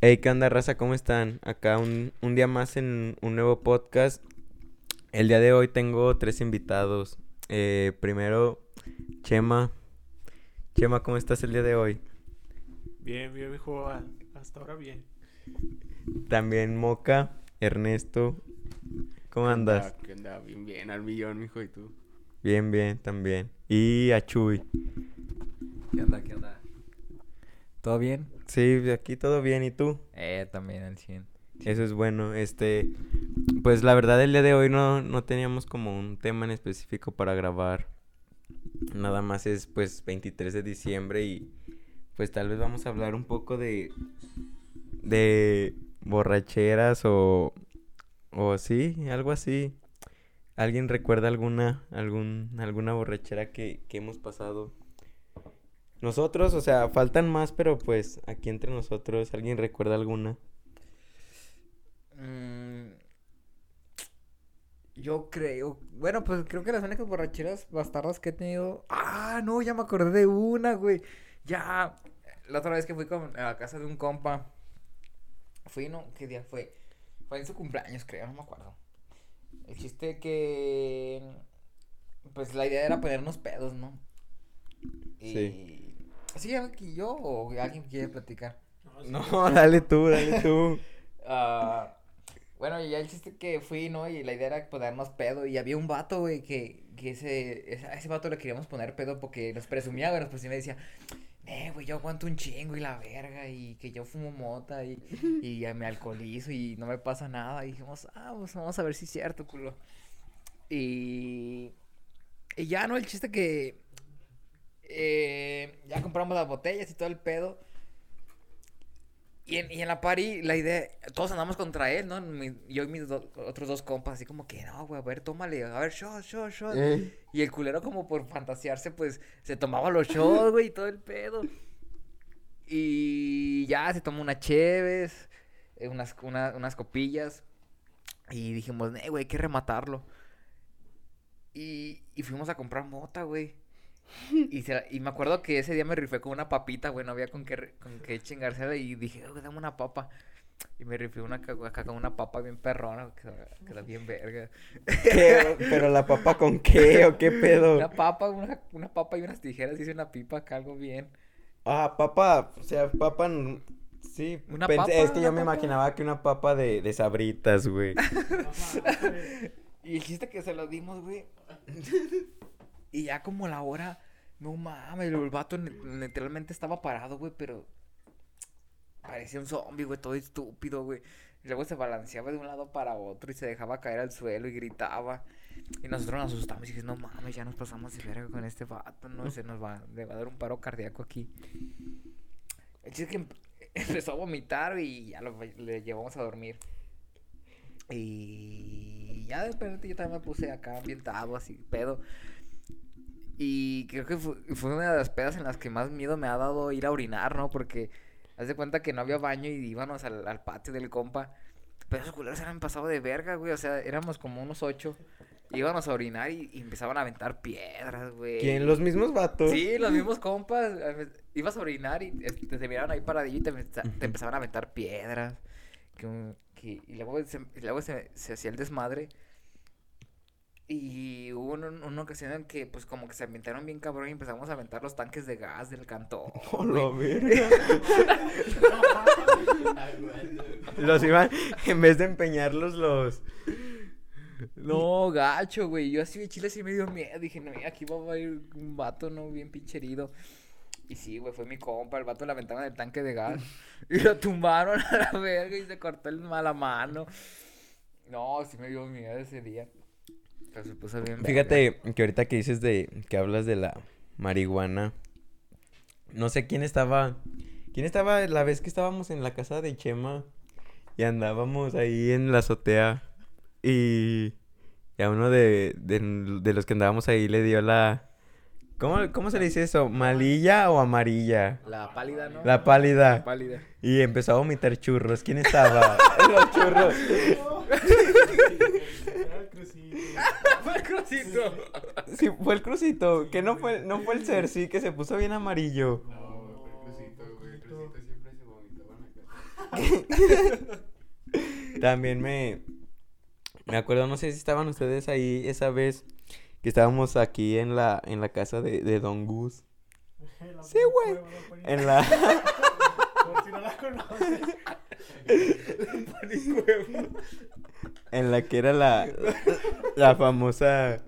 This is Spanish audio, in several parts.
Hey, ¿qué onda, raza? ¿Cómo están? Acá un, un día más en un nuevo podcast. El día de hoy tengo tres invitados. Eh, primero, Chema. Chema, ¿cómo estás el día de hoy? Bien, bien, hijo. a- Hasta ahora bien. También Moca, Ernesto. ¿Cómo andas? ¿Qué onda? Bien, bien, al millón, mijo, ¿y tú? Bien, bien, también. Y a Chuy. ¿Qué onda? ¿Qué onda? ¿Todo bien? Sí, aquí todo bien. ¿Y tú? Eh, también al 100. Eso es bueno. Este, pues la verdad el día de hoy no, no teníamos como un tema en específico para grabar. Nada más es pues 23 de diciembre y pues tal vez vamos a hablar un poco de de borracheras o o sí, algo así. ¿Alguien recuerda alguna algún alguna borrachera que, que hemos pasado? Nosotros, o sea, faltan más, pero pues aquí entre nosotros, ¿alguien recuerda alguna? Mm, yo creo. Bueno, pues creo que las únicas borracheras bastardas que he tenido. Ah, no, ya me acordé de una, güey. Ya. La otra vez que fui con, a la casa de un compa. Fui, ¿no? ¿Qué día fue? Fue en su cumpleaños, creo, no me acuerdo. El chiste que. Pues la idea era ponernos pedos, ¿no? Y... Sí. ¿Sí, aquí yo o alguien quiere platicar? sí, No, dale tú, dale tú. Ah, bueno, y ya el chiste que fui, ¿no? Y la idea era ponernos pedo. Y había un vato, güey, que, que ese, ese- a ese vato le queríamos poner pedo porque nos presumía, güey, nos presumía y decía, eh, güey, yo aguanto un chingo y la verga, y que yo fumo mota y, y ya me alcoholizo y no me pasa nada. Y dijimos, ah, pues vamos a ver si es cierto, culo. Y, y ya, ¿no? El chiste que eh, compramos las botellas y todo el pedo. Y en, y en la party, la idea, todos andamos contra él, ¿no? Mi- yo y mis do- otros dos compas, así como que, no, güey, a ver, tómale, a ver, shot, shot, shot. Eh, Y el culero, como por fantasearse, pues, se tomaba los shots, güey, y todo el pedo. Y ya se tomó unas cheves, eh, unas, una- unas copillas. Y dijimos, eh, güey, hay que rematarlo. Y, y fuimos a comprar mota, güey. Y, se la- y me acuerdo que ese día me rifé con una papita, güey, no había con qué, con qué chingársela. Y dije, güey, dame una papa. Y me rifé una, acá con una papa bien perrona, que que era bien verga. ¿qué? ¿Pero la papa con qué o qué pedo? Una papa, una, una papa y unas tijeras, hice una pipa acá, algo bien. Ah, papa, o sea, papa, sí. Una pensé- papa, es que yo me imaginaba que una papa de, de sabritas, güey. Y el chiste que se lo dimos, güey. Y ya como la hora, no mames, el vato literalmente estaba parado, güey, pero parecía un zombie, güey, todo estúpido, güey. Luego se balanceaba de un lado para otro y se dejaba caer al suelo y gritaba. Y nosotros nos asustamos y dije, no mames, ya nos pasamos de verga con este vato, no se nos va, le va a dar un paro cardíaco aquí. El chiste que empe- empezó a vomitar y ya lo, le llevamos a dormir. Y ya de repente yo también me puse acá ambientado, así, pedo. Y creo que fue, fue una de las pedas en las que más miedo me ha dado ir a orinar, ¿no? Porque haz de cuenta que no había baño y íbamos al, al patio del compa. Pero esos culeros eran pasado de verga, güey. O sea, éramos como unos ocho. Íbamos a orinar y, y empezaban a aventar piedras, güey. ¿Quién? ¿Los mismos vatos? Sí, los mismos compas. Ibas a orinar y este, te miraban ahí paradillo y te, te empezaban a aventar piedras. Que, que- y luego, se, y luego se, se hacía el desmadre. Y hubo una, una ocasión en que, pues, como que se ambientaron bien cabrón y empezamos a aventar los tanques de gas del cantón. Oh, la verga. Los iban, en vez de empeñarlos, los... No, gacho, güey. Yo así de chile sí me dio miedo. Dije, no, aquí va a ir un vato, ¿no? Bien pinche herido. Y sí, güey, fue mi compa. El vato le aventaron el tanque de gas. Y lo tumbaron a la verga y se cortó el mala mano. No, sí me dio miedo ese día. Pero se puso bien verga. Fíjate que ahorita que dices de... que hablas de la marihuana... No sé quién estaba... ¿Quién estaba la vez que estábamos en la casa de Chema? Y andábamos ahí en la azotea. Y... Y a uno de, de, de los que andábamos ahí le dio la... ¿Cómo, ¿Cómo se le dice eso? ¿Malilla o amarilla? La pálida, ¿no? La pálida. pálida. Y empezó a vomitar churros. ¿Quién estaba? Los churros. Fue el crucito. Sí, fue el crucito. Que no fue, no fue el Cersei que se puso bien amarillo. No, güey, fue el crucito, güey. El crucito siempre se vomitaban acá. También me... Me acuerdo, no sé si estaban ustedes ahí esa vez que estábamos aquí en la, en la casa de, de Don Gus. Sí, güey. En la... Por si no la conoces. En la que era la... La famosa...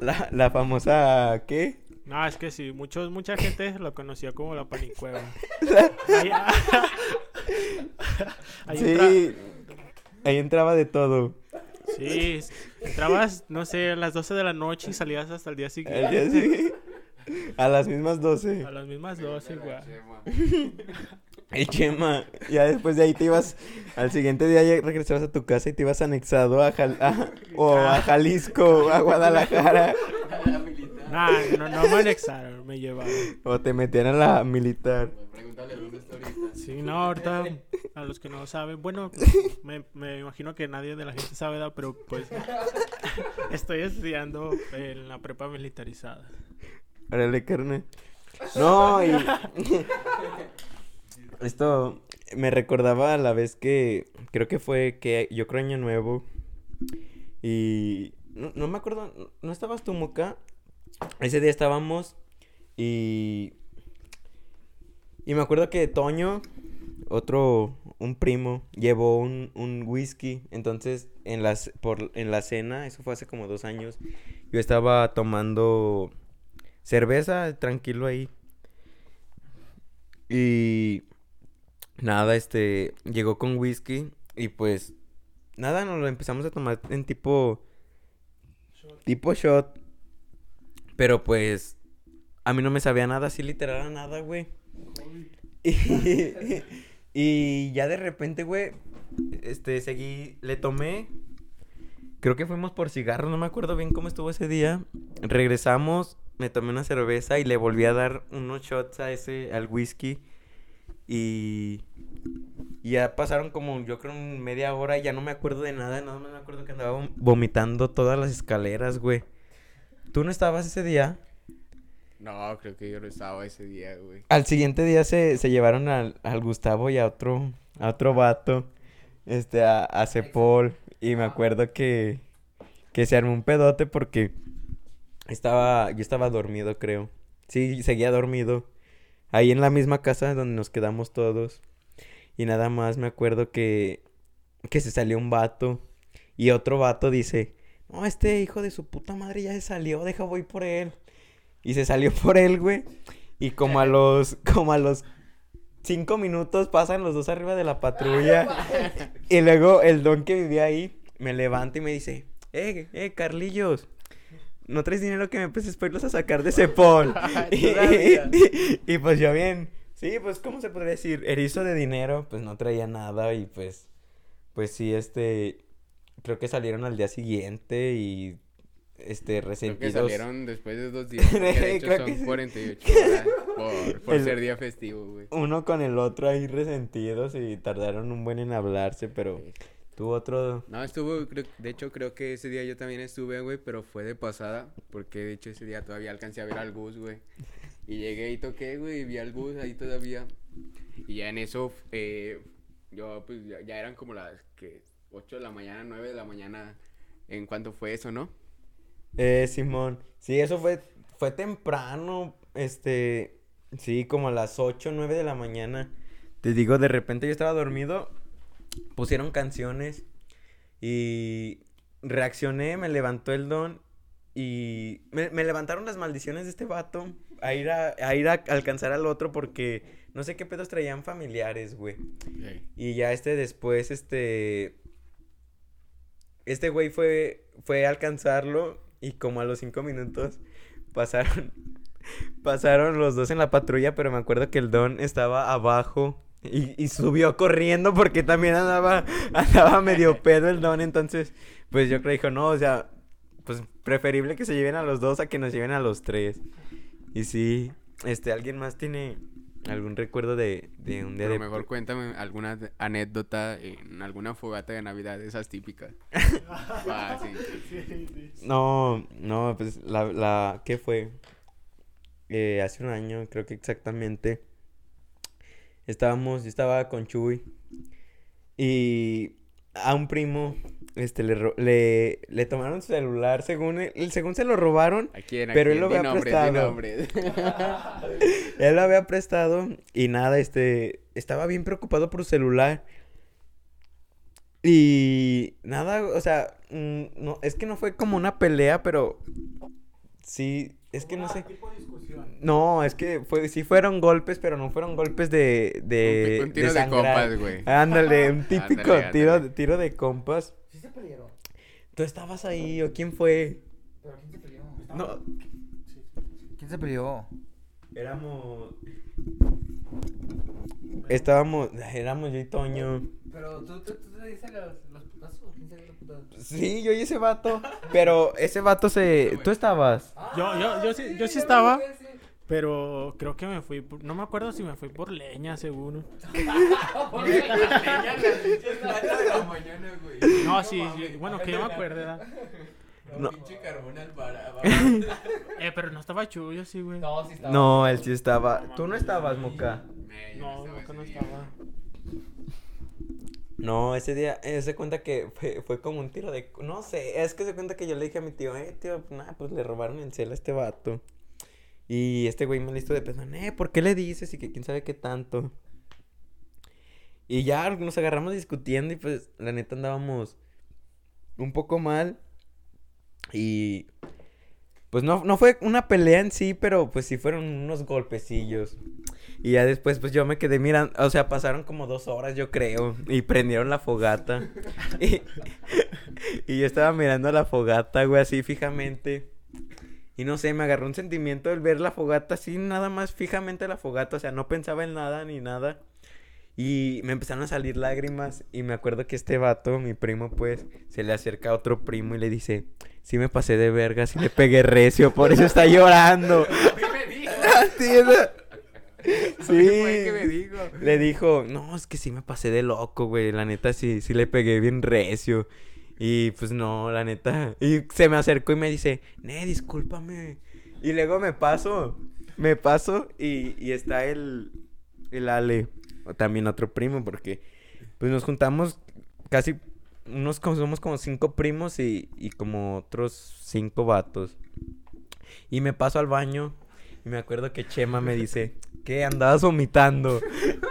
La, la famosa... ¿Qué? No, es que sí, muchos, mucha gente lo conocía como la panicueva. Ahí, ahí entra- Sí. Ahí entraba de todo. sí, entrabas, no sé, a las 12 de la noche y salías hasta el día El siguiente. día sí. A las mismas 12. A las mismas 12, güey. El Chema. Ya después de ahí te ibas. Al siguiente día ya regresabas a tu casa y te ibas anexado a, Jal- a- o a Jalisco o a Guadalajara. Nah, no, no me anexaron, me llevaron. O te metían a la militar. Pregúntale dónde está ahorita. Sí, no, ahorita, a los que no saben, bueno, me, me imagino que nadie de la gente sabe, pero pues estoy estudiando en la prepa militarizada. Órale, carne. No, y. Esto me recordaba a la vez que. Creo que fue que yo creo año nuevo. Y. No, no me acuerdo. ¿no- ¿No estabas tú, Moca? Ese día estábamos. Y. Y me acuerdo que Toño, otro, un primo, llevó un, un whisky. Entonces, en las, por, en la cena, eso fue hace como dos años, yo estaba tomando cerveza, tranquilo ahí. Y nada, este, llegó con whisky y pues, nada, nos lo empezamos a tomar en tipo, tipo shot. Pero pues, a mí no me sabía nada, así literal a nada, güey. Y, y ya de repente, güey, este, seguí, le tomé, creo que fuimos por cigarros, no me acuerdo bien cómo estuvo ese día. Regresamos, me tomé una cerveza y le volví a dar unos shots a ese, al whisky. Y, y ya pasaron como, yo creo, media hora y ya no me acuerdo de nada, nada más me acuerdo que andaba vom- vomitando todas las escaleras, güey. ¿Tú no estabas ese día? No, creo que yo no estaba ese día, güey. Al siguiente día se, se llevaron al, al Gustavo y a otro, a otro vato, este, a, a Cepol. Y me acuerdo que, que se armó un pedote porque estaba, yo estaba dormido, creo. Sí, seguía dormido. Ahí en la misma casa donde nos quedamos todos. Y nada más me acuerdo que, que se salió un vato. Y otro vato dice, no, este hijo de su puta madre ya se salió, deja voy por él. Y se salió por él, güey. Y como a los, como a los cinco minutos pasan los dos arriba de la patrulla. y luego el don que vivía ahí me levanta y me dice, eh, eh, Carlillos. No traes dinero que me empieces para irlos a sacar de ese pol. y, Todavía. y pues yo bien, sí, pues, ¿cómo se podría decir? Erizo de dinero, pues no traía nada y pues, pues sí, este, creo que salieron al día siguiente y, este, Creo que resentidos. salieron después de dos días. porque de hecho Creo que son sí. 48 horas por, por El- ser día festivo, güey. Uno con el otro ahí resentidos y tardaron un buen en hablarse, pero tuvo otro... No, estuvo, creo- de hecho creo que ese día yo también estuve, güey, pero fue de pasada, porque de hecho ese día todavía alcancé a ver al Gus, güey. Y llegué y toqué, güey, y vi al Gus ahí todavía. Y ya en eso, eh, yo, pues, ya, ya eran como las, que 8 de la mañana, 9 de la mañana, en cuanto fue eso, ¿no? Eh, Simón. Sí, eso fue, fue temprano, este, sí, como a las 8, 9 de la mañana. Te digo, de repente yo estaba dormido, pusieron canciones y reaccioné, me levantó el don y me, me levantaron las maldiciones de este vato a ir a, a ir a alcanzar al otro porque no sé qué pedos traían familiares, güey. Y ya este después, este. Este güey fue, fue a alcanzarlo y como a los cinco minutos pasaron, pasaron los dos en la patrulla, pero me acuerdo que el don estaba abajo y, y subió corriendo porque también andaba, andaba medio pedo el don, entonces, pues yo creo dijo, no, o sea, pues preferible que se lleven a los dos a que nos lleven a los tres. Y sí, este, ¿alguien más tiene algún recuerdo de, de un día Pero de... mejor cuéntame alguna anécdota en alguna fogata de Navidad, esas típicas. Ah. Sí, sí. No, no, pues la, la, ¿qué fue? Eh, hace un año, creo que exactamente. estábamos, yo estaba con Chuy y a un primo este le, ro- le, le tomaron su celular según él, según se lo robaron ¿A quién? ¿A Pero él quién? lo Di había nombres, di prestado. Él lo había prestado y nada, este, estaba bien preocupado por su celular. Y nada, o sea, mm, no, es que no fue como una pelea, pero sí, es que no sé. Tipo discusión. No, es que fue, sí fueron golpes, pero no fueron golpes de, de, Un tiro de sangrar. compas, güey. Ándale, un típico Ándale, tiro, ándale. tiro de compas. ¿Sí se pelearon? ¿Tú estabas ahí o quién fue? ¿Pero quién se peleó? No, ¿Quién se peleó? éramos... Estábamos, éramos yo y Toño. Pero tú, tú, tú te dices los, Sí, yo y ese vato. Pero ese vato se. ¿Tú estabas? Yo, yo, yo sí, yo sí estaba, pero creo que me fui, por- no me acuerdo si me fui por leña, seguro. No, sí, sí, bueno, que yo me acuerdo, ¿verdad? No. Eh, pero no estaba chulo, sí, güey. No, sí estaba. No, él sí estaba. ¿Tú no estabas, Moca? No, nunca no estaba. No, ese día, eh, se cuenta que fue, fue como un tiro de. No sé, es que se cuenta que yo le dije a mi tío, eh, tío, nada, pues le robaron el cel a este vato. Y este güey me listo de pensar, eh, ¿por qué le dices? Y que quién sabe qué tanto. Y ya nos agarramos discutiendo y pues la neta andábamos un poco mal. Y pues no, no fue una pelea en sí, pero pues sí fueron unos golpecillos. Y ya después pues yo me quedé mirando, o sea, pasaron como dos horas yo creo. Y prendieron la fogata. y, y yo estaba mirando la fogata, güey, así fijamente. Y no sé, me agarró un sentimiento el ver la fogata así, nada más fijamente la fogata. O sea, no pensaba en nada ni nada. Y me empezaron a salir lágrimas. Y me acuerdo que este vato, mi primo, pues, se le acerca a otro primo y le dice: Sí, me pasé de verga, sí le pegué recio, por eso está llorando. Es. Sí. fue que me dijo? Le dijo, no, es que sí me pasé de loco, güey. La neta sí, sí le pegué bien recio. Y pues no, la neta. Y se me acercó y me dice, ne, discúlpame. Y luego me paso, me paso y, y está el, el Ale, también otro primo, porque pues nos juntamos casi, unos como, somos como cinco primos y, y como otros cinco vatos. Y me paso al baño y me acuerdo que Chema me dice, ¿qué? Andabas vomitando.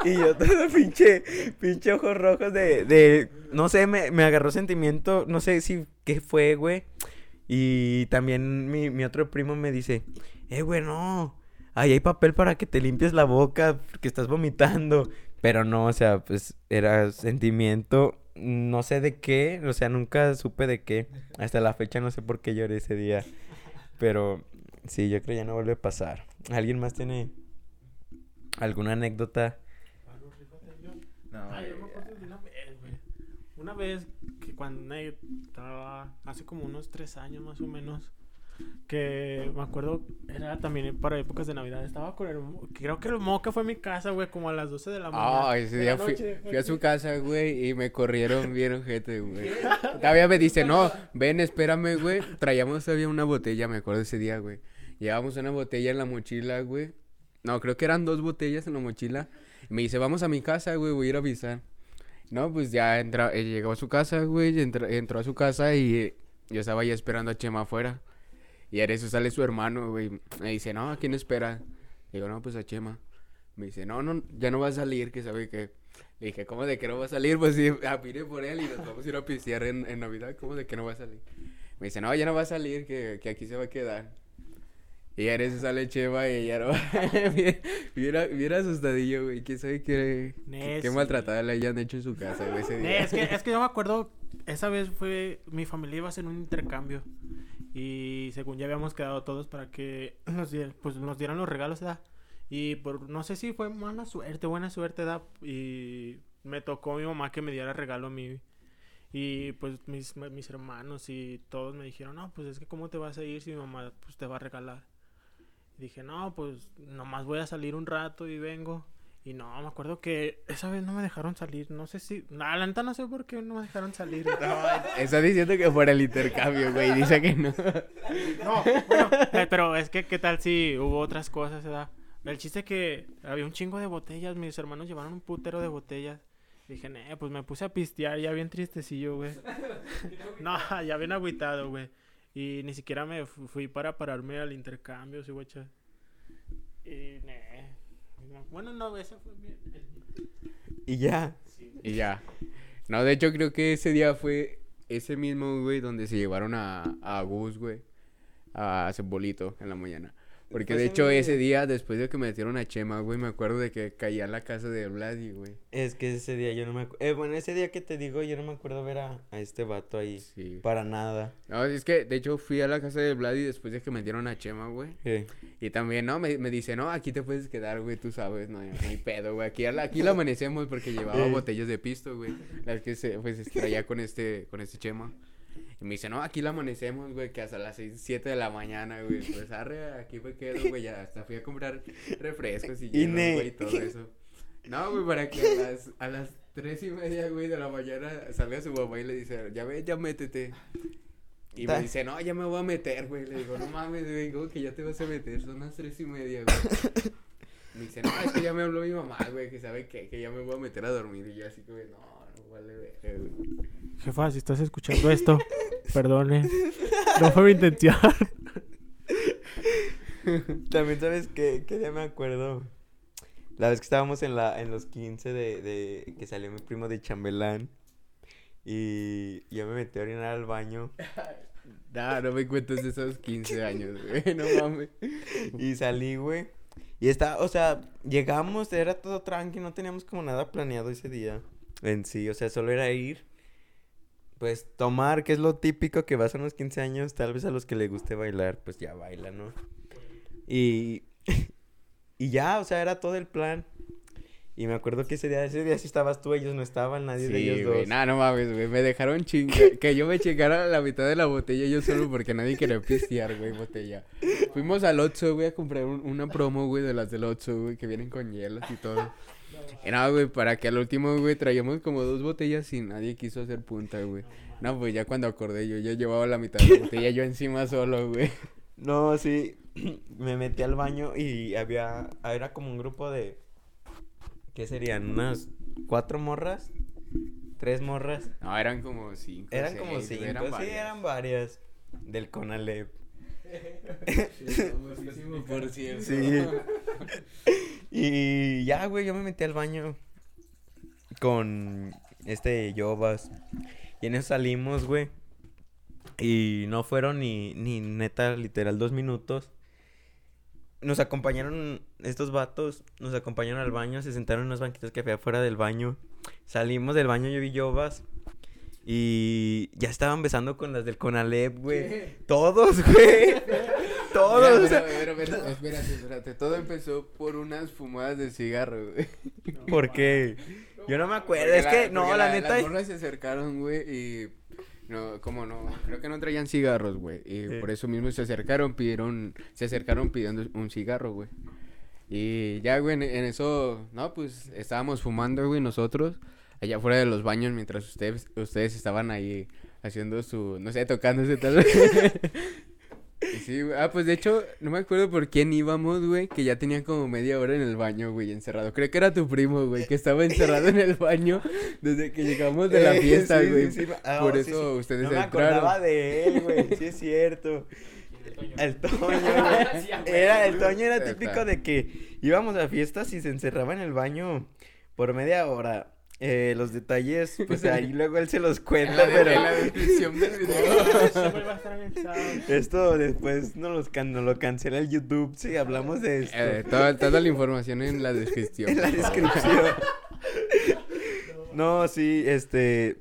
y yo todo pinche, pinche ojos rojos de, de, no sé, me, me agarró sentimiento, no sé si, ¿qué fue, güey? Y también mi, mi otro primo me dice, eh, güey, no, ahí hay papel para que te limpies la boca porque estás vomitando. Pero no, o sea, pues era sentimiento, no sé de qué, o sea, nunca supe de qué. Hasta la fecha no sé por qué lloré ese día. Pero sí, yo creo que ya no vuelve a pasar. ¿Alguien más tiene alguna anécdota? No, yo me acuerdo de una vez, güey. Una vez que cuando estaba hace como unos tres años más o menos, que me acuerdo, era también para épocas de Navidad, estaba con el, creo que el moca fue a mi casa, güey, como a las 12 de la mañana. Ah, ese día fui, fui a su casa, güey, y me corrieron bien ojete, güey. Todavía me dice, no, ven, espérame, güey. Traíamos todavía una botella, me acuerdo ese día, güey. Llevábamos una botella en la mochila, güey. No, creo que eran dos botellas en la mochila. Me dice, vamos a mi casa, güey, voy a ir a avisar. No, pues ya entra, eh, llegó a su casa, güey, entró, entró a su casa y eh, yo estaba ahí esperando a Chema afuera. Y en eso sale su hermano, güey. Me dice, no, ¿a quién espera? Digo, no, pues a Chema. Me dice, no, no, ya no va a salir, que sabe que. Le dije, ¿cómo de que no va a salir? Pues sí, vine por él y nos vamos a ir a pistear en, en Navidad. ¿Cómo de que no va a salir? Me dice, no, ya no va a salir, que, que aquí se va a quedar. Y en eso sale Chema y ya no bien, bien asustadillo, güey. ¿Quién sabe qué, qué, qué maltratada le hayan hecho en su casa, güey, ese día? es, que, es que yo me acuerdo, esa vez fue, mi familia iba a hacer un intercambio y según ya habíamos quedado todos para que nos, die- pues, nos dieran los regalos, ¿verdad? Y por, no sé si fue mala suerte, buena suerte, ¿verdad? Y me tocó mi mamá que me diera regalo a mí. Y pues mis, mis hermanos y todos me dijeron, no, pues es que cómo te vas a ir si mi mamá pues, te va a regalar. Dije, no, pues nomás voy a salir un rato y vengo. Y no, me acuerdo que esa vez no me dejaron salir. No sé si. No, la neta no sé por qué no me dejaron salir. Está diciendo que fuera el intercambio, güey. Dice que no. No, bueno, eh, pero es que, ¿qué tal si hubo otras cosas, ¿verdad? El chiste es que había un chingo de botellas. Mis hermanos llevaron un putero de botellas. Dije, eh, pues me puse a pistear, ya bien tristecillo, güey. no, ya bien agüitado, güey. Y ni siquiera me fu- fui para pararme al intercambio, sí, güey. cha- Y, ne. Bueno, no, ese fue bien. Y ya. Y ya. No, de hecho creo que ese día fue ese mismo, güey, donde se llevaron a, a Gus, güey. A Cebolito en la mañana. Porque Pues de hecho ese día, después de que metieron a Chema, güey, me acuerdo de que caía en la casa de Vladi, güey. Es que ese día yo no me acuerdo. Eh, bueno, ese día que te digo, yo no me acuerdo ver a, a este vato ahí. Sí. Para nada. No, es que de hecho fui a la casa de Vladi después de que metieron a Chema, güey. Sí. Y también, ¿no? Me, me dice, no, aquí te puedes quedar, güey, tú sabes, no, hay- no hay pedo, güey. Aquí, a aquí la amanecemos porque llevaba botellas de pisto, güey. Las que se, pues, traía con este, con este Chema. Y me dice, no, aquí la amanecemos, güey, que hasta las 6, 7 de la mañana, güey. Pues arre, aquí me quedo, güey, ya hasta fui a comprar refrescos y ne- güey, y todo eso. No, güey, para que a las, a las 3 y media, güey, de la mañana salga su mamá y le dice, ya ve, ya métete. Y me dice, no, ya me voy a meter, güey. Le digo, no mames, güey, ¿cómo que ya te vas a meter? Son las tres y media, güey. Me dice, no, es que ya me habló mi mamá, güey, que sabe que, que ya me voy a meter a dormir. Y yo así, güey, no vale, ver, güey. Jefa, si estás escuchando esto, perdone. No fue mi intención. También sabes que, que ya me acuerdo. La vez que estábamos en la, en los 15 de, de que salió mi primo de chambelán. Y yo me metí a orinar al baño. Nah, no me cuentes de esos 15 años, güey, no mames. Y salí, güey. Y está, o sea, llegamos, era todo tranqui, no teníamos como nada planeado ese día. En sí, o sea, solo era ir. Pues tomar, que es lo típico que vas a unos 15 años, tal vez a los que les guste bailar, pues ya baila, ¿no? Y, y ya, o sea, era todo el plan. Y me acuerdo que ese día, ese día sí estabas tú, ellos no estaban, nadie de ellos güey, dos. nah, no mames, güey, me dejaron chingar, que yo me chingara la mitad de la botella yo solo porque nadie quería pistear, güey, botella. Fuimos al Oxxo, güey, a comprar un- una promo, güey, de las del Oxxo, güey, que vienen con hielos y todo. Y nada, güey, para que al último, güey, traíamos como dos botellas y nadie quiso hacer punta, güey. No, pues ya cuando acordé yo, ya llevaba la mitad de la botella yo encima solo, güey. No, sí, me metí al baño y había, era como un grupo de, ¿qué serían? Unas cuatro morras, tres morras. No, eran como cinco. Eran seis, como cinco, eran sí, varias. eran varias. Del Conalep. Famosísimo, por cierto. Sí. Y ya, güey, yo me metí al baño con este Yobas. Y en eso salimos, güey. Y no fueron ni, ni neta, literal, dos minutos. Nos acompañaron estos vatos, nos acompañaron al baño, se sentaron en unos banquitos que había afuera del baño. Salimos del baño, yo vi Yobas. Y ya estaban besando con las del Conalep, güey. Todos, güey. Todos. o Mira, sea, mira, mira, mira, espérate, espérate. Todo empezó por unas fumadas de cigarro, güey. ¿Por qué? Yo no me acuerdo. Es la- que, no, porque la, neta. Las morras se acercaron, güey, y. No, como no, creo que no traían cigarros, güey. Y Sí. por eso mismo se acercaron, pidieron. Se acercaron pidiendo un cigarro, güey. Y ya, güey, en, en eso. No, pues estábamos fumando, güey, nosotros. Allá afuera de los baños mientras ustedes, ustedes estaban ahí haciendo su. No sé, tocándose tal vez. Sí, güey. Ah, pues de hecho, no me acuerdo por quién íbamos, güey, que ya tenían como media hora en el baño, güey, encerrado. Creo que era tu primo, güey, que estaba encerrado en el baño desde que llegamos de la fiesta, sí, güey. sí, sí, ah, por sí, eso sí. ustedes No me entraron. acordaba de él, güey. Sí, es cierto. El Toño, güey. Era, el Toño era típico de que íbamos a fiestas y se encerraba en el baño por media hora. Eh, los detalles, pues ahí luego él se los En cuenta, la, pero en la descripción del video. Esto después no los can- nos lo cancela el YouTube si hablamos de esto. Eh, toda, toda la información en la descripción. en la descripción. No, sí, este.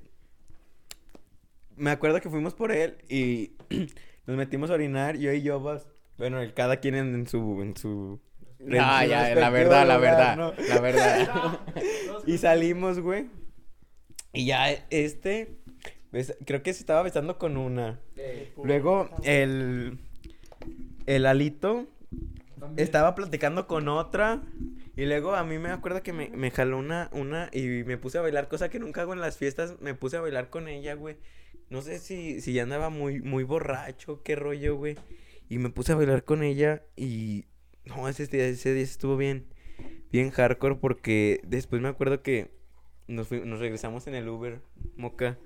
Me acuerdo que fuimos por él y nos metimos a orinar, yo y Yobas. Bueno, el, cada quien en, en su. En su Ah, su ya, la verdad, la verdad. ¿no? La verdad. Y salimos, güey. Y ya este. creo que se estaba besando con una. Luego el. El alito estaba platicando con otra. Y luego a mí me acuerdo que me, me jaló una, una y me puse a bailar, cosa que nunca hago en las fiestas. Me puse a bailar con ella, güey. No sé si, si ya andaba muy, muy borracho, qué rollo, güey. Y me puse a bailar con ella y No, ese día, ese día estuvo bien, bien hardcore porque después me acuerdo que nos, regresamos en el Uber, Moca.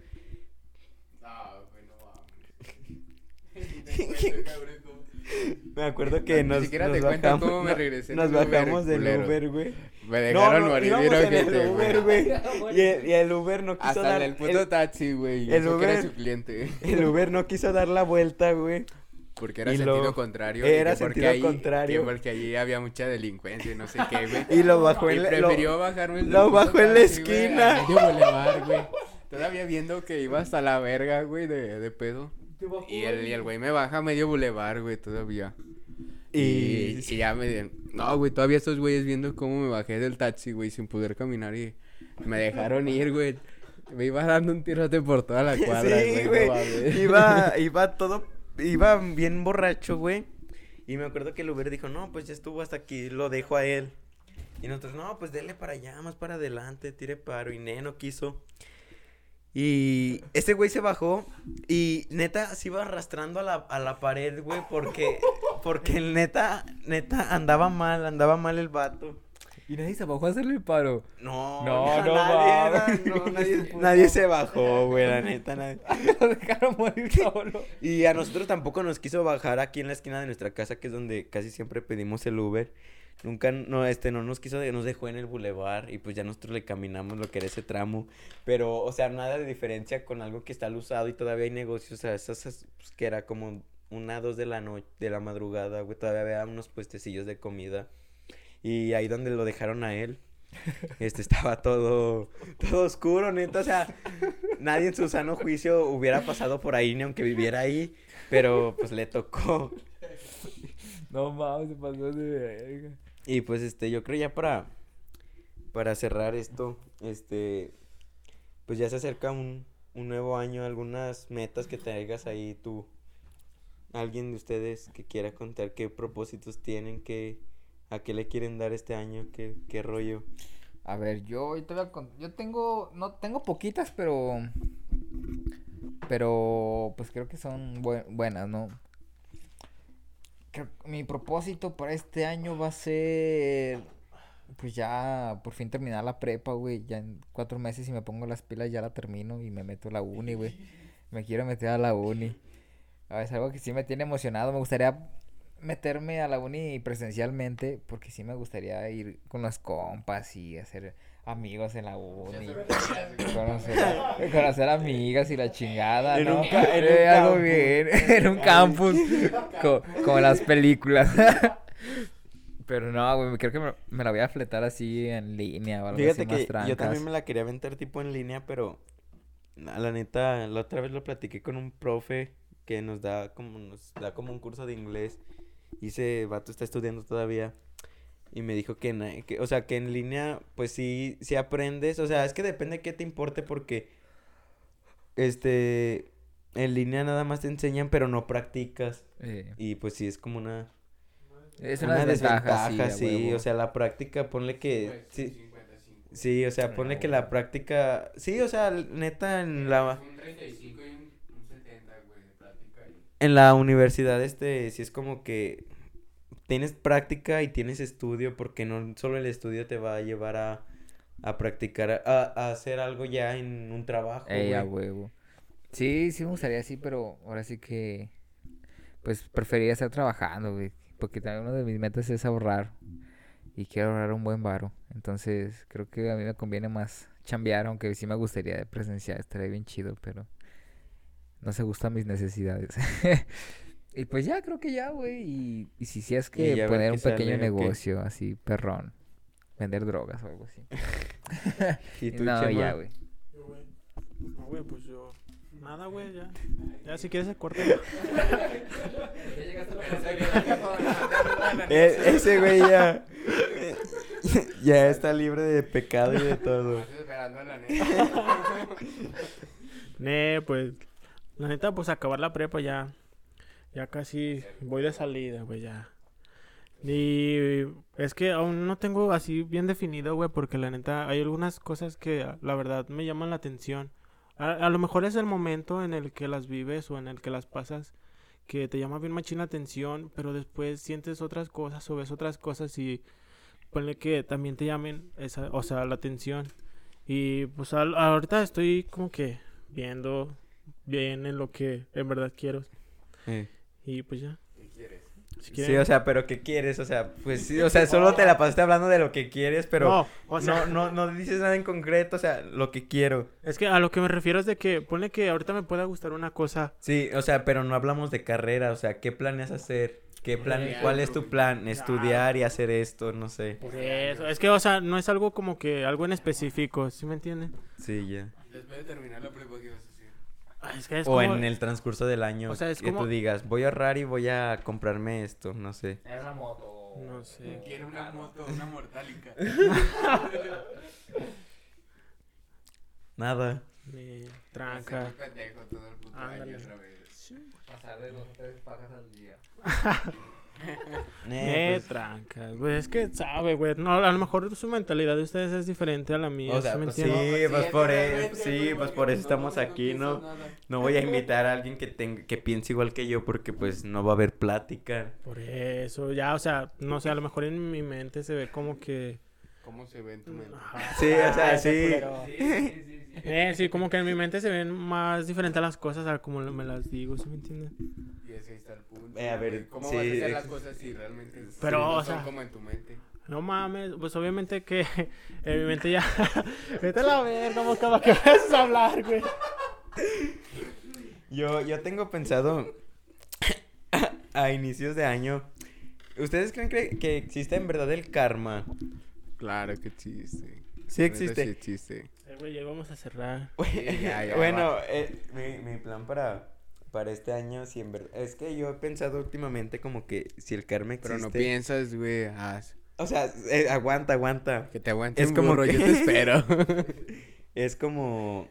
No, no mames. Me acuerdo que Ni nos, siquiera nos te cuento bajamos, cómo me no- regresé en nos Uber, bajamos del culero. Uber, güey. Me No, dejaron no, morir íbamos bien en el Uber, güey. Y el, y el Uber no quiso Hasta dar... el puto el, taxi, güey. el El que era Uber- su cliente. el Uber no quiso dar la vuelta, güey. Porque era Y sentido lo- contrario. era sentido ahí- contrario. que porque allí había mucha delincuencia y no sé qué, güey. Y lo bajó Y en la... prefirió lo- bajarme el lo bajó en la güey, esquina. a medio bulevar, güey. Todavía viendo que iba hasta la verga, güey, de, de pedo. Y el, y el güey me baja a medio bulevar, güey, todavía. Y, Y... y ya me... No, güey, todavía estos güeyes viendo cómo me bajé del taxi, güey, sin poder caminar y me dejaron ir, güey. Me iba dando un tirote por toda la cuadra, sí, güey. güey. no mames. iba, iba todo, iba bien borracho, güey. Y me acuerdo que el Uber dijo, no, pues ya estuvo hasta aquí, lo dejo a él. Y nosotros, no, pues dele para allá, más para adelante, tire paro. Y ne, no quiso. Y ese güey se bajó y neta se iba arrastrando a la, a la pared, güey, porque, porque neta, neta andaba mal, andaba mal el vato. Y nadie se bajó a hacerle el paro. No, No, no nadie, no, nadie, nadie se bajó, güey, la neta, nadie. Lo dejaron morir solo. Y a nosotros tampoco nos quiso bajar aquí en la esquina de nuestra casa, que es donde casi siempre pedimos el Uber. Nunca, no, este, no nos quiso, nos dejó en el bulevar y pues ya nosotros le caminamos lo que era ese tramo. Pero, o sea, nada de diferencia con algo que está al usado y todavía hay negocios, o sea, esas, esas, pues, que era como una, dos de la noche, de la madrugada, güey, todavía había unos puestecillos de comida. Y ahí donde lo dejaron a él, este, estaba todo, todo oscuro, neta, o sea, nadie en su sano juicio hubiera pasado por ahí, ni aunque viviera ahí, pero pues le tocó. No mames, se pasó de verga. Y pues este, yo creo ya para, para cerrar esto, este, pues ya se acerca un, un nuevo año, algunas metas que traigas ahí tú, alguien de ustedes que quiera contar qué propósitos tienen, qué, a qué le quieren dar este año, qué, qué rollo. A ver, yo, yo te voy a cont- yo tengo, no, tengo poquitas, pero, pero, pues creo que son bue- buenas, ¿no? Creo mi propósito para este año va a ser, pues ya, por fin terminar la prepa, güey, ya en cuatro meses si me pongo las pilas ya la termino y me meto a la uni, güey, me quiero meter a la uni, Ah, es algo que sí me tiene emocionado, me gustaría meterme a la uni presencialmente porque sí me gustaría ir con los compas y hacer amigos en la uni. Conocer, conocer amigas y la chingada, En ¿no? un ca- en un Eh, algo campus. bien, en un campus, co- como las películas. Pero no, güey, creo que me, me la voy a fletar así en línea o algo Fíjate así más yo también me la quería aventar tipo en línea, pero a la neta, la otra vez lo platiqué con un profe que nos da como, nos da como un curso de inglés y ese vato está estudiando todavía y me dijo que, na- que o sea, que en línea pues sí, sí aprendes, o sea, es que depende de qué te importe porque este, en línea nada más te enseñan pero no practicas. Eh, y pues sí es como una, es una, una desventaja, desventaja, sí, o sea, la práctica, ponle que, sí, Sí, o sea, ponle que la práctica. Sí, o sea, neta, en la, Un 35 y un, un 70, güey, de plática. Y... en la universidad, este, sí es como que tienes práctica y tienes estudio, porque no solo el estudio te va a llevar a, a practicar, a, a hacer algo ya en un trabajo. Ey, a güey. huevo. Sí, sí me gustaría así, pero ahora sí que, pues preferiría estar trabajando, güey, porque también una de mis metas es ahorrar y quiero ahorrar un buen varo. Entonces, creo que a mí me conviene más chambear, aunque sí me gustaría presenciar, estaría bien chido, pero no se gustan mis necesidades. y pues ya, creo que ya, güey, y, y si sí es que poner un pequeño negocio así, perrón, vender drogas o algo así. ¿Y tú, no, Chema? ya, güey. Yo, güey. No, güey, pues yo. Nada, güey, ya. Ya si quieres se corta. E- ese güey ya. ya está libre de pecado y de todo. Estoy esperando a la neta. Ne, pues. La neta, pues acabar la prepa ya. Ya casi voy de salida, güey, ya. Y es que aún no tengo así bien definido, güey, porque la neta hay algunas cosas que la verdad me llaman la atención. A, a lo mejor es el momento en el que las vives o en el que las pasas que te llama bien machín la atención, pero después sientes otras cosas o ves otras cosas y ponle que también te llamen esa, o sea, la atención. Y pues al- ahorita estoy como que viendo bien en lo que en verdad quiero. Eh. Y pues ya. ¿Qué quieres? Si Sí, o sea, pero ¿qué quieres? O sea, pues sí, o sea, solo te la pasaste hablando de lo que quieres, pero no, o sea, no, no, no dices nada en concreto, o sea, lo que quiero. es que a lo que me refiero es de que ponle que ahorita me pueda gustar una cosa. Sí, o sea, pero no hablamos de carrera, o sea, ¿qué planeas hacer? ¿Qué plan, Estudiar, cuál es tu plan? Estudiar y hacer esto, no sé. Por eso, es que o sea, no es algo como que algo en específico, ¿sí me entienden? Sí, ya. Después de terminar la prepa, ¿qué vas a hacer? Es que es O como- en el transcurso del año, O sea, es que como- tú digas, voy a ahorrar y voy a comprarme esto, no sé. Era una moto. No sé. Quiero una moto, una mortálica. Nada. Me tranca. muy pendejo todo el puto año Ándale. otra vez. Pasar de dos o tres pagas al día. Me Eh, pues, tranca. Güey, es que sabe, güey. No, a lo mejor su mentalidad de ustedes es diferente a la mía. o sea, ¿sí me pues sí, pues es por que eso, realmente, sí, pues por eso estamos aquí, ¿no? No voy a invitar a alguien que tenga, que piense igual que yo porque pues no va a haber plática. Por eso, ya, o sea, no sé, a lo mejor en mi mente se ve como que. ¿Cómo se ve en tu mente? Ajá, Sí, o sea, ese sí. culero. Eh, sí, como que en mi mente se ven más diferentes las cosas a como me las digo, ¿sí me entienden? Y ese está el punto. Eh, a ver. ¿Cómo sí, vas a hacer las cosas si realmente Pero, no o son sea- como en tu mente? No mames, pues obviamente que en mi mente ya. Vete a la verga, mosca, ¿para qué vas a hablar, güey? Yo, yo tengo pensado a inicios de año. ¿Ustedes creen que, que existe en verdad el karma? Claro que existe. Sí existe. Sí existe. Eh, Güey, ya vamos a cerrar. ya, ya, bueno, eh, mi, mi plan para, para este año, si en verdad, es que yo he pensado últimamente como que si el karma existe. Pero no piensas, güey, haz. O sea, eh, aguanta, aguanta. Que te aguantes Es un como burro, que- yo te espero. Es como,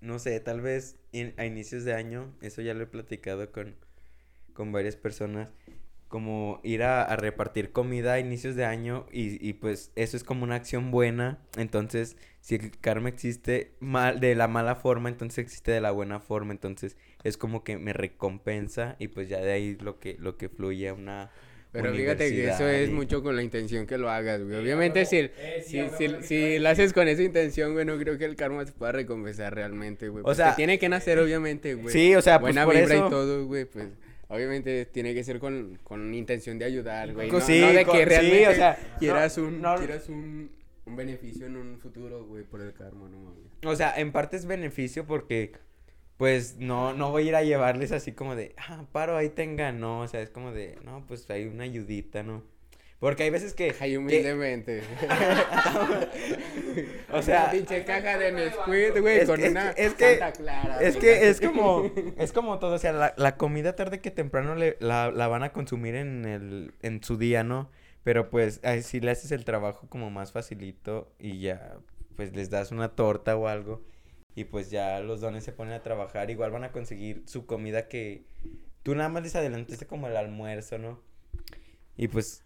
no sé, tal vez in- a inicios de año, eso ya lo he platicado con, con varias personas, como ir a, a repartir comida a inicios de año y, y pues eso es como una acción buena, entonces si el karma existe mal, de la mala forma, entonces existe de la buena forma, entonces es como que me recompensa y pues ya de ahí lo que, lo que fluye a una... Pero fíjate que eso es y- mucho con la intención que lo hagas, güey. Obviamente, si, si, si, si lo haces con esa intención, güey, no creo que el karma se pueda recompensar realmente, güey. O Pues sea- te tiene que nacer, obviamente, güey. Sí, o sea, pues Buena por vibra eso... y todo, güey, pues... Obviamente tiene que ser con, con intención de ayudar, güey. No, sí, no de que sí, realmente o sea, quieras, no- un, no- quieras un, un beneficio en un futuro, güey, por el karma, no mames. O sea, en parte es beneficio porque, pues, no, no voy a ir a llevarles así como de, ah, paro, ahí tengan, no, o sea, es como de, no, pues hay una ayudita, ¿no? Porque hay veces que, Ay, que- humildemente. o sea, Una pinche caja de Nesquik, güey, con que- una es que- Santa Clara. es güey. que es como, es como todo, o sea, la, la comida tarde que temprano le, la, la van a consumir en el, en su día, ¿no? Pero pues, ahí sí le haces el trabajo como más facilito y ya, pues les das una torta o algo y pues ya los dones se ponen a trabajar, igual van a conseguir su comida que tú nada más les adelantaste como el almuerzo, ¿no? Y pues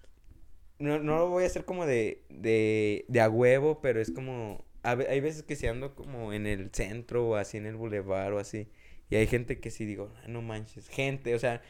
no, no lo voy a hacer como de, de, de a huevo, pero es como, a hay veces que si ando como en el centro o así en el bulevar o así, y hay gente que sí digo, "Ah, no manches, gente, o sea,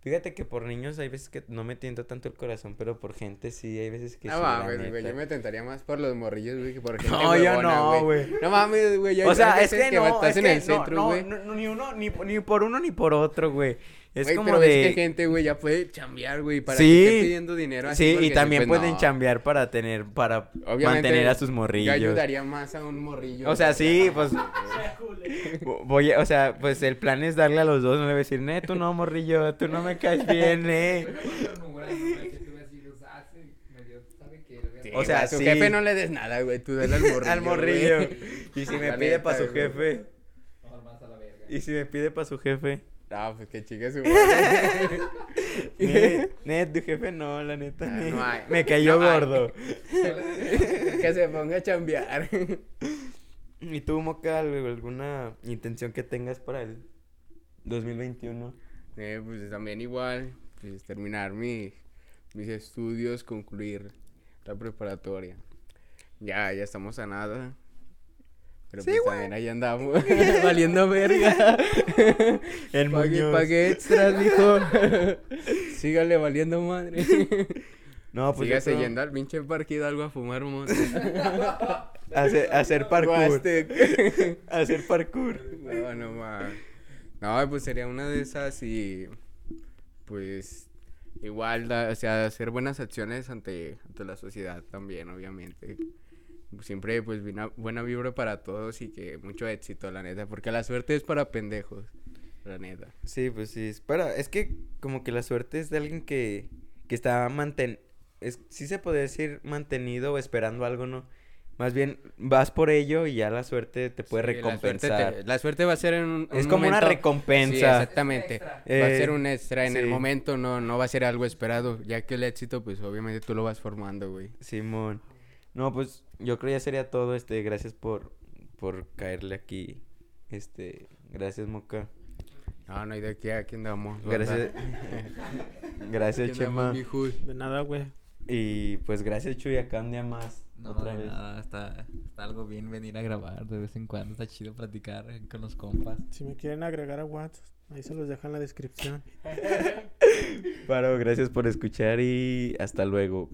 fíjate que por niños hay veces que no me tienta tanto el corazón, pero por gente sí, hay veces que No sí, la mames, güey, yo me tentaría más por los morrillos, güey, que por gente No, yo huevona, no, güey. No mames, güey, yo O sea, es veces que no, es en que el no, centro, no, no, no, ni uno, ni, ni por uno ni por otro, güey. Es como pero de... ves que gente, güey, ya puede chambear, güey, para Sí. que esté pidiendo dinero así Sí, porque y también pues, pueden no. chambear para tener, para Obviamente, mantener a sus Yo morrillos. ayudaría más a un morrillo. O sea, sí, pues voy a, o sea, pues el plan es darle a los dos, no le voy a decir, "Ne, tú no, morrillo, tú no me caes bien, eh." Sí, o sea, a su sí. jefe no le des nada, güey, tú dale al morrillo. Al morrillo. güey. Y si me pide para su jefe, y si me pide para su jefe. No, pues que chique su madre. Ne, ne, tu jefe no, la neta, Ah, no hay. Me cayó No gordo. que se ponga a chambear. ¿Y tú, Moca, alguna intención que tengas para el 2021? Eh, pues también igual, pues terminar mi, mis estudios, concluir la preparatoria. Ya, ya estamos a nada. Pero Sí, pues güey. también ahí andamos, valiendo verga. El Pague, pague extras, mijo. Sígale valiendo madre. No, pues Sígase creo- yendo al pinche parque Hidalgo a fumar mota. hacer, hacer parkour. Hacer parkour. No, no más. No, pues sería una de esas y pues igual, da- o sea, hacer buenas acciones ante, ante la sociedad también, obviamente. Siempre pues buena, buena vibra para todos y que mucho éxito, la neta, porque la suerte es para pendejos, la neta. Sí, pues sí. Espera, es que como que la suerte es de alguien que, que está manten... Es, sí se puede decir mantenido o esperando algo, ¿no? Más bien vas por ello y ya la suerte te puede Sí, la suerte recompensar. te- La suerte, va a ser en un, Es como una recompensa. Sí, exactamente. va a ser Eh, un extra en el momento, no, no va a ser algo esperado, ya que el éxito, pues obviamente tú lo vas formando, güey. Simón. No, pues yo creo ya sería todo. Este, gracias por, por caerle aquí. Este, gracias, Moca. No, no hay de aquí andamos. banda. Gracias. gracias, Aquí andamos, Chema. De nada, güey. Y pues gracias, Chuy, acá un día más. No, otra vez. nada, está, está algo bien venir a grabar de vez en cuando, está chido platicar con los compas. Si me quieren agregar a WhatsApp, ahí se los dejo en la descripción. Paro, gracias por escuchar y hasta luego.